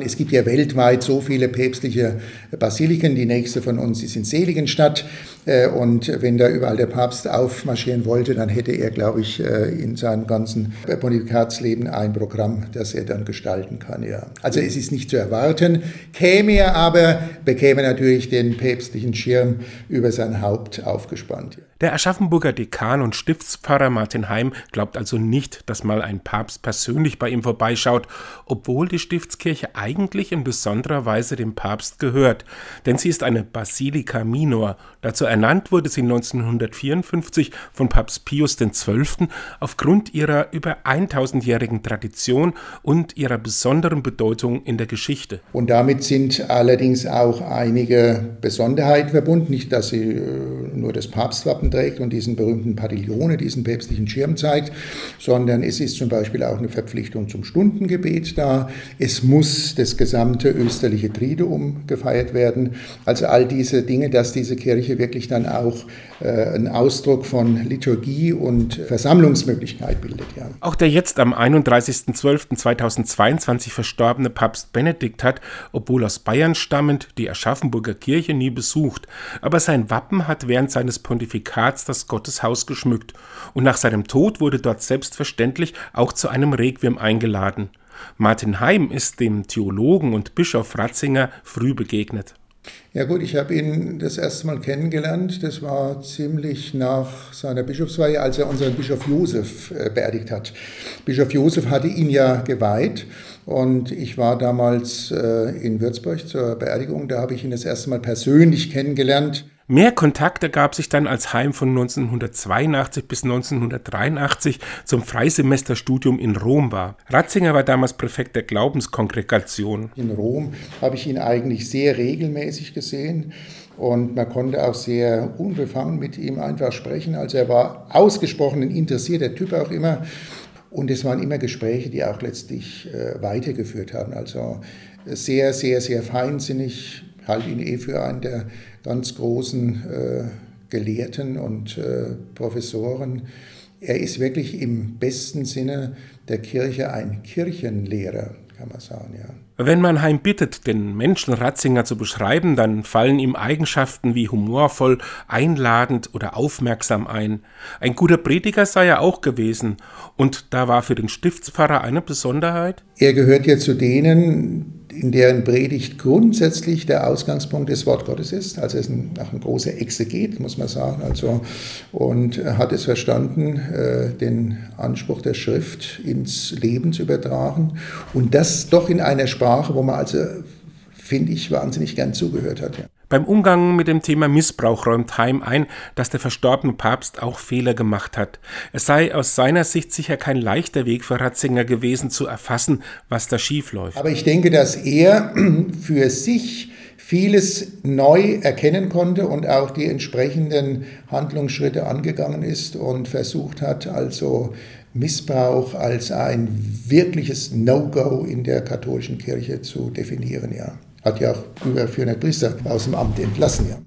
Es gibt ja weltweit so viele päpstliche Basiliken. Die nächste von uns ist in Seligenstadt. Äh, und wenn da überall der Papst aufmarschieren wollte, dann hätte er, glaube ich, äh, in seinem ganzen Pontifikatsleben ein Programm, das er dann gestalten kann. Ja. Also es ist nicht zu erwarten. Käme er aber, bekäme natürlich den päpstlichen Schirm über sein Haupt aufgespannt. Der Aschaffenburger Dekan und Stiftspfarrer Martin Heim glaubt also nicht, dass mal ein Papst persönlich bei ihm vorbeischaut, obwohl die Stiftskirche eigentlich in besonderer Weise dem Papst gehört. Denn sie ist eine Basilika Minor. Dazu ernannt wurde sie 1954 von Papst Pius XII. aufgrund ihrer über 1000-jährigen Tradition und ihrer besonderen Bedeutung in der Geschichte. Und damit sind allerdings auch einige Besonderheiten verbunden. Nicht, dass sie äh, nur das Papstwappen Wappen trägt und diesen berühmten Padiglione, diesen päpstlichen Schirm zeigt, sondern es ist zum Beispiel auch eine Verpflichtung zum Stundengebet da. Es muss das gesamte österliche Triduum gefeiert werden. Also all diese Dinge, dass diese Kirche wirklich dann auch äh, ein Ausdruck von Liturgie und Versammlungsmöglichkeit bildet. Ja. Auch der jetzt am 31.12.2022 verstorbene Papst Benedikt hat, obwohl aus Bayern stammend, die Aschaffenburger Kirche nie besucht, aber sein Wappen hat während seines Pontifikats das Gotteshaus geschmückt, und nach seinem Tod wurde dort selbstverständlich auch zu einem Requiem eingeladen. Martin Heim ist dem Theologen und Bischof Ratzinger früh begegnet. Ja gut, ich habe ihn das erste Mal kennengelernt. Das war ziemlich nach seiner Bischofsweihe, als er unseren Bischof Josef äh, beerdigt hat. Bischof Josef hatte ihn ja geweiht und ich war damals äh, in Würzburg zur Beerdigung. Da habe ich ihn das erste Mal persönlich kennengelernt. Mehr Kontakt ergab sich dann als Heim von 1982 bis 1983 zum Freisemesterstudium in Rom war. Ratzinger war damals Präfekt der Glaubenskongregation. In Rom habe ich ihn eigentlich sehr regelmäßig gesehen und man konnte auch sehr unbefangen mit ihm einfach sprechen. Also er war ausgesprochen ein interessierter Typ auch immer. Und es waren immer Gespräche, die auch letztlich äh, weitergeführt haben. Also sehr, sehr, sehr feinsinnig, halte ihn eh für einen der ganz großen äh, Gelehrten und äh, Professoren. Er ist wirklich im besten Sinne der Kirche ein Kirchenlehrer, kann man sagen, ja. Wenn man Heim bittet, den Menschen Ratzinger zu beschreiben, dann fallen ihm Eigenschaften wie humorvoll, einladend oder aufmerksam ein. Ein guter Prediger sei er auch gewesen. Und da war für den Stiftspfarrer eine Besonderheit? Er gehört ja zu denen, in deren Predigt grundsätzlich der Ausgangspunkt des Wort Gottes ist. Also ist ein, auch ein großer Exeget, muss man sagen. Also, und hat es verstanden, äh, den Anspruch der Schrift ins Leben zu übertragen. Und das doch in einer Sprache, wo man also, finde ich, wahnsinnig gern zugehört hat. Ja. Beim Umgang mit dem Thema Missbrauch räumt Heim ein, dass der verstorbene Papst auch Fehler gemacht hat. Es sei aus seiner Sicht sicher kein leichter Weg für Ratzinger gewesen, zu erfassen, was da schiefläuft. Aber ich denke, dass er für sich vieles neu erkennen konnte und auch die entsprechenden Handlungsschritte angegangen ist und versucht hat, also Missbrauch als ein wirkliches No-Go in der katholischen Kirche zu definieren, ja hat ja auch über 400 Priester aus dem Amt entlassen. Ja.